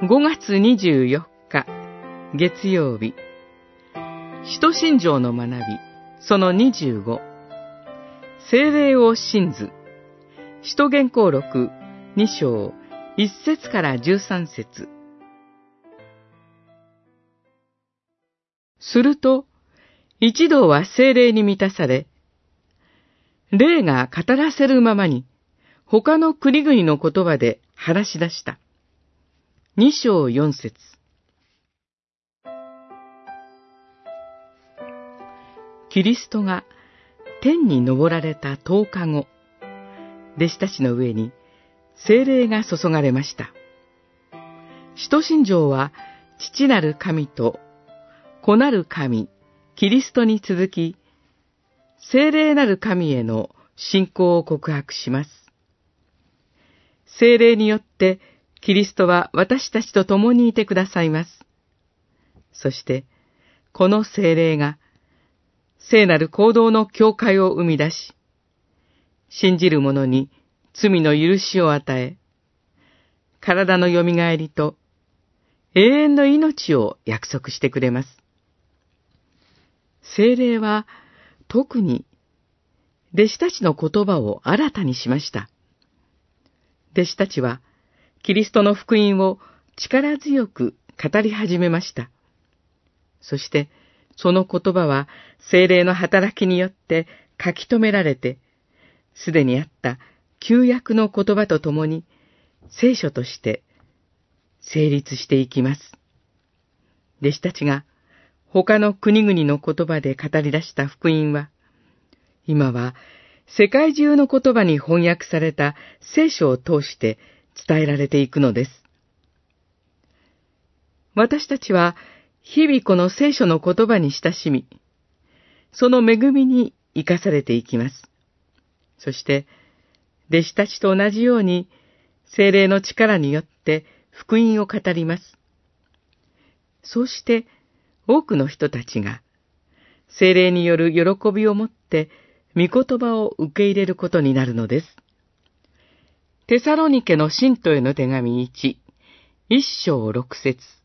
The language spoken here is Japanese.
5月24日、月曜日。使徒信条の学び、その25。精霊を信ず。使徒言行録2章1節から13節すると、一同は精霊に満たされ、霊が語らせるままに、他の国々の言葉で話し出した。二章四節キリストが天に昇られた10日後、弟子たちの上に精霊が注がれました。使徒信条は父なる神と子なる神、キリストに続き、精霊なる神への信仰を告白します。精霊によってキリストは私たちと共にいてくださいます。そして、この精霊が、聖なる行動の境界を生み出し、信じる者に罪の許しを与え、体の蘇りと永遠の命を約束してくれます。精霊は特に弟子たちの言葉を新たにしました。弟子たちはキリストの福音を力強く語り始めました。そして、その言葉は精霊の働きによって書き留められて、すでにあった旧約の言葉とともに聖書として成立していきます。弟子たちが他の国々の言葉で語り出した福音は、今は世界中の言葉に翻訳された聖書を通して伝えられていくのです。私たちは日々この聖書の言葉に親しみ、その恵みに生かされていきます。そして、弟子たちと同じように、精霊の力によって福音を語ります。そうして、多くの人たちが、精霊による喜びを持って、御言葉を受け入れることになるのです。テサロニケの信徒への手紙1、一章六節。